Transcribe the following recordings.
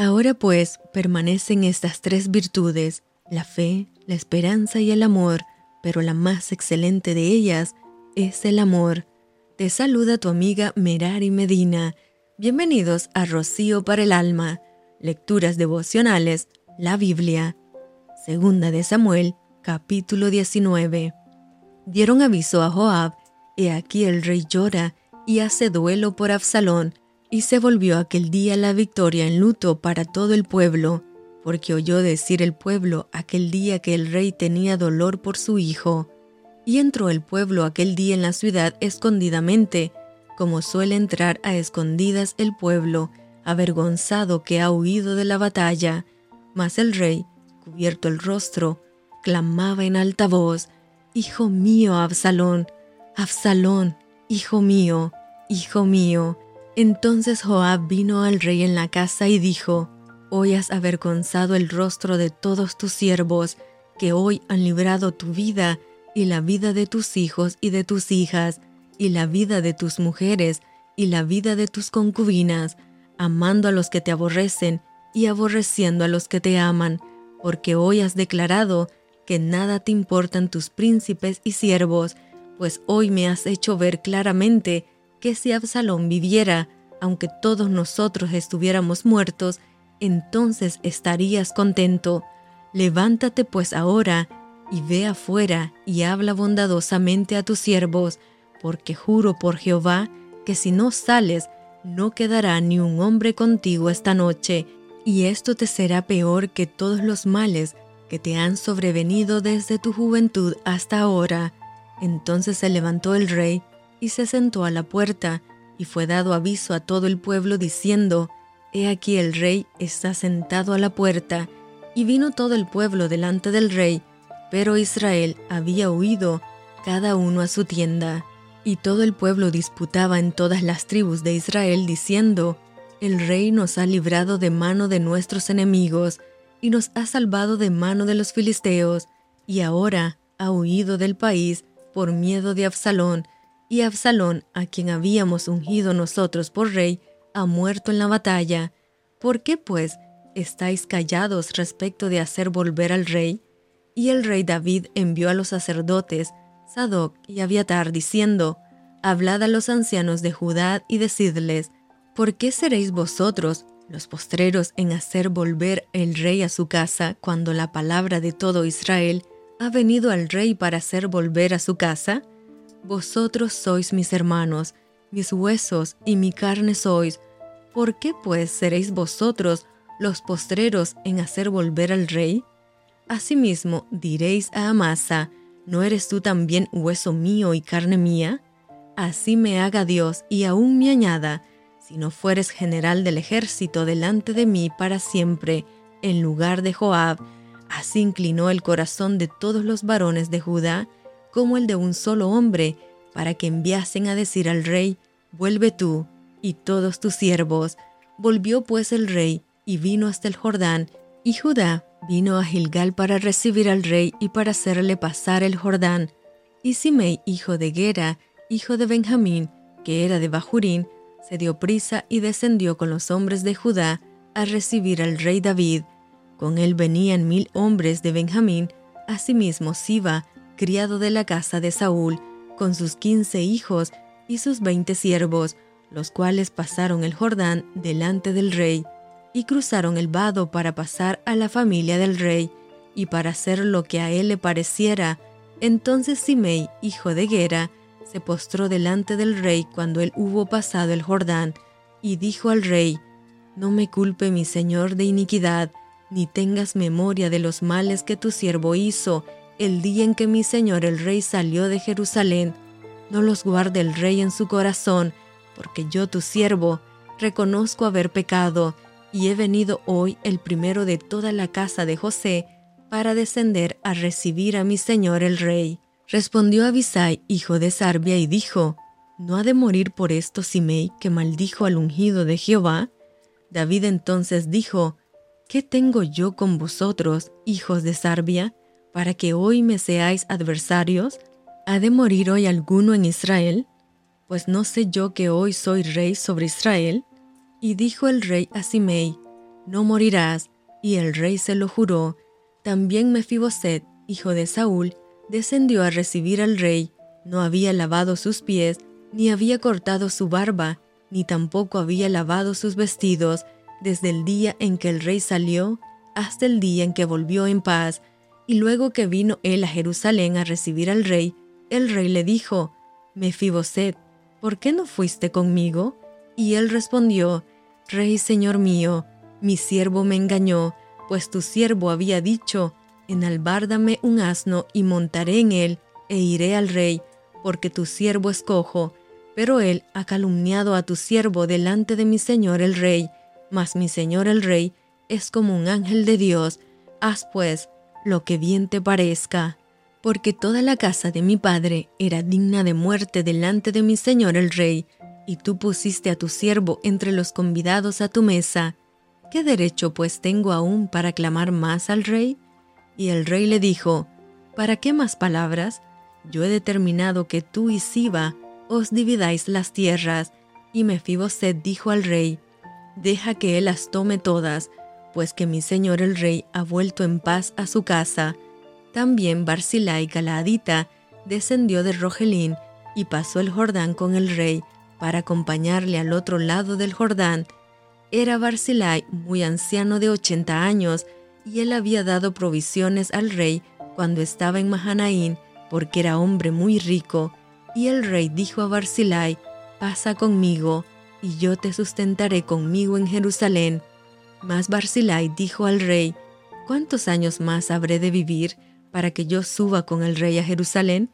Ahora pues permanecen estas tres virtudes, la fe, la esperanza y el amor, pero la más excelente de ellas es el amor. Te saluda tu amiga Merari Medina. Bienvenidos a Rocío para el Alma, Lecturas Devocionales, la Biblia. Segunda de Samuel, capítulo 19. Dieron aviso a Joab, he aquí el rey llora y hace duelo por Absalón, y se volvió aquel día la victoria en luto para todo el pueblo, porque oyó decir el pueblo aquel día que el rey tenía dolor por su hijo. Y entró el pueblo aquel día en la ciudad escondidamente, como suele entrar a escondidas el pueblo, avergonzado que ha huido de la batalla. Mas el rey, cubierto el rostro, clamaba en alta voz, Hijo mío, Absalón, Absalón, hijo mío, hijo mío. Entonces Joab vino al rey en la casa y dijo, Hoy has avergonzado el rostro de todos tus siervos, que hoy han librado tu vida y la vida de tus hijos y de tus hijas, y la vida de tus mujeres y la vida de tus concubinas, amando a los que te aborrecen y aborreciendo a los que te aman, porque hoy has declarado que nada te importan tus príncipes y siervos, pues hoy me has hecho ver claramente que si Absalón viviera, aunque todos nosotros estuviéramos muertos, entonces estarías contento. Levántate pues ahora y ve afuera y habla bondadosamente a tus siervos, porque juro por Jehová que si no sales, no quedará ni un hombre contigo esta noche, y esto te será peor que todos los males que te han sobrevenido desde tu juventud hasta ahora. Entonces se levantó el rey y se sentó a la puerta, y fue dado aviso a todo el pueblo diciendo, He aquí el rey está sentado a la puerta, y vino todo el pueblo delante del rey, pero Israel había huido, cada uno a su tienda. Y todo el pueblo disputaba en todas las tribus de Israel, diciendo, El rey nos ha librado de mano de nuestros enemigos, y nos ha salvado de mano de los filisteos, y ahora ha huido del país por miedo de Absalón, y Absalón, a quien habíamos ungido nosotros por rey, ha muerto en la batalla. ¿Por qué, pues, estáis callados respecto de hacer volver al rey? Y el rey David envió a los sacerdotes, Sadoc y Abiatar, diciendo, Hablad a los ancianos de Judá y decidles, ¿por qué seréis vosotros los postreros en hacer volver el rey a su casa cuando la palabra de todo Israel ha venido al rey para hacer volver a su casa? Vosotros sois mis hermanos, mis huesos y mi carne sois. ¿Por qué pues seréis vosotros los postreros en hacer volver al rey? Asimismo diréis a Amasa, ¿no eres tú también hueso mío y carne mía? Así me haga Dios y aún me añada, si no fueres general del ejército delante de mí para siempre, en lugar de Joab. Así inclinó el corazón de todos los varones de Judá, como el de un solo hombre, para que enviasen a decir al rey, vuelve tú y todos tus siervos. Volvió pues el rey y vino hasta el Jordán, y Judá vino a Gilgal para recibir al rey y para hacerle pasar el Jordán. Y Simei, hijo de Gera, hijo de Benjamín, que era de Bajurín, se dio prisa y descendió con los hombres de Judá a recibir al rey David. Con él venían mil hombres de Benjamín, asimismo Siba, criado de la casa de Saúl, con sus quince hijos y sus veinte siervos, los cuales pasaron el Jordán delante del rey, y cruzaron el vado para pasar a la familia del rey, y para hacer lo que a él le pareciera. Entonces Simei, hijo de Gera, se postró delante del rey cuando él hubo pasado el Jordán, y dijo al rey, No me culpe mi señor de iniquidad, ni tengas memoria de los males que tu siervo hizo el día en que mi señor el rey salió de Jerusalén, no los guarde el rey en su corazón, porque yo tu siervo reconozco haber pecado, y he venido hoy el primero de toda la casa de José, para descender a recibir a mi señor el rey. Respondió Abisai, hijo de Sarbia, y dijo, ¿No ha de morir por esto Simei, que maldijo al ungido de Jehová? David entonces dijo, ¿Qué tengo yo con vosotros, hijos de Sarbia? Para que hoy me seáis adversarios? ¿Ha de morir hoy alguno en Israel? Pues no sé yo que hoy soy rey sobre Israel. Y dijo el rey a Simei, no morirás. Y el rey se lo juró. También Mefiboset, hijo de Saúl, descendió a recibir al rey. No había lavado sus pies, ni había cortado su barba, ni tampoco había lavado sus vestidos, desde el día en que el rey salió hasta el día en que volvió en paz. Y luego que vino él a Jerusalén a recibir al rey, el rey le dijo, Mefiboset, ¿por qué no fuiste conmigo? Y él respondió, Rey señor mío, mi siervo me engañó, pues tu siervo había dicho, enalbárdame un asno y montaré en él, e iré al rey, porque tu siervo es cojo. Pero él ha calumniado a tu siervo delante de mi señor el rey, mas mi señor el rey es como un ángel de Dios. Haz pues lo que bien te parezca. Porque toda la casa de mi padre era digna de muerte delante de mi señor el rey, y tú pusiste a tu siervo entre los convidados a tu mesa. ¿Qué derecho pues tengo aún para clamar más al rey? Y el rey le dijo, ¿Para qué más palabras? Yo he determinado que tú y Siba os dividáis las tierras. Y Mefiboset dijo al rey, Deja que él las tome todas, pues que mi señor el rey ha vuelto en paz a su casa. También Barzillai Galaadita descendió de Rogelín y pasó el Jordán con el rey para acompañarle al otro lado del Jordán. Era Barzillai muy anciano de ochenta años y él había dado provisiones al rey cuando estaba en Mahanaín porque era hombre muy rico. Y el rey dijo a Barzillai, pasa conmigo y yo te sustentaré conmigo en Jerusalén. Mas Barzillai dijo al rey, ¿cuántos años más habré de vivir para que yo suba con el rey a Jerusalén?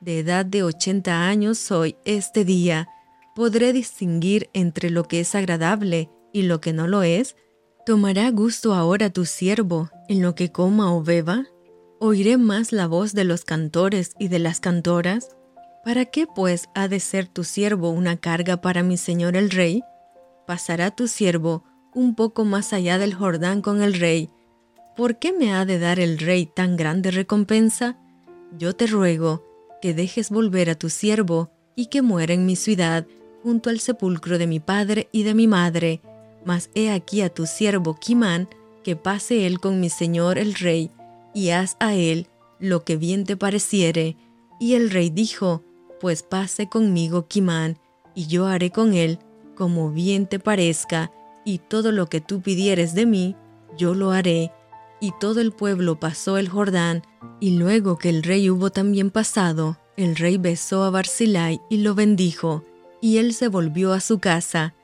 De edad de ochenta años soy este día. ¿Podré distinguir entre lo que es agradable y lo que no lo es? ¿Tomará gusto ahora tu siervo en lo que coma o beba? ¿Oiré más la voz de los cantores y de las cantoras? ¿Para qué pues ha de ser tu siervo una carga para mi señor el rey? ¿Pasará tu siervo un poco más allá del Jordán con el rey ¿por qué me ha de dar el rey tan grande recompensa? Yo te ruego que dejes volver a tu siervo y que muera en mi ciudad, junto al sepulcro de mi padre y de mi madre. Mas he aquí a tu siervo Kimán, que pase él con mi señor el rey, y haz a él lo que bien te pareciere. Y el rey dijo, pues pase conmigo Kimán, y yo haré con él como bien te parezca, y todo lo que tú pidieres de mí, yo lo haré y todo el pueblo pasó el Jordán, y luego que el rey hubo también pasado, el rey besó a Barzillai y lo bendijo, y él se volvió a su casa.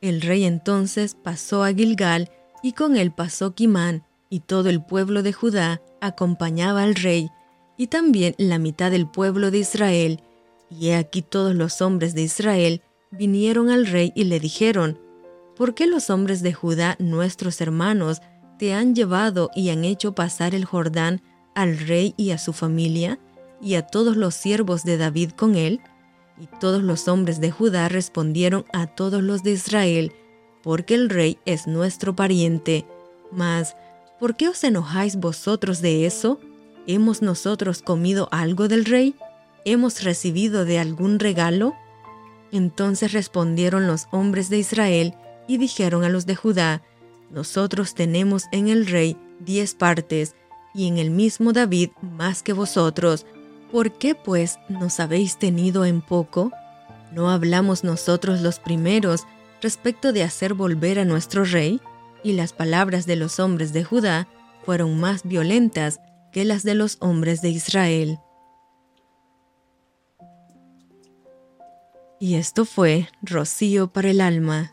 El rey entonces pasó a Gilgal, y con él pasó Quimán, y todo el pueblo de Judá acompañaba al rey, y también la mitad del pueblo de Israel. Y he aquí todos los hombres de Israel vinieron al rey y le dijeron, ¿Por qué los hombres de Judá, nuestros hermanos, te han llevado y han hecho pasar el Jordán al rey y a su familia, y a todos los siervos de David con él? Y todos los hombres de Judá respondieron a todos los de Israel, porque el rey es nuestro pariente. Mas, ¿por qué os enojáis vosotros de eso? ¿Hemos nosotros comido algo del rey? ¿Hemos recibido de algún regalo? Entonces respondieron los hombres de Israel y dijeron a los de Judá, nosotros tenemos en el rey diez partes, y en el mismo David más que vosotros. ¿Por qué pues nos habéis tenido en poco? ¿No hablamos nosotros los primeros respecto de hacer volver a nuestro rey? Y las palabras de los hombres de Judá fueron más violentas que las de los hombres de Israel. Y esto fue Rocío para el alma.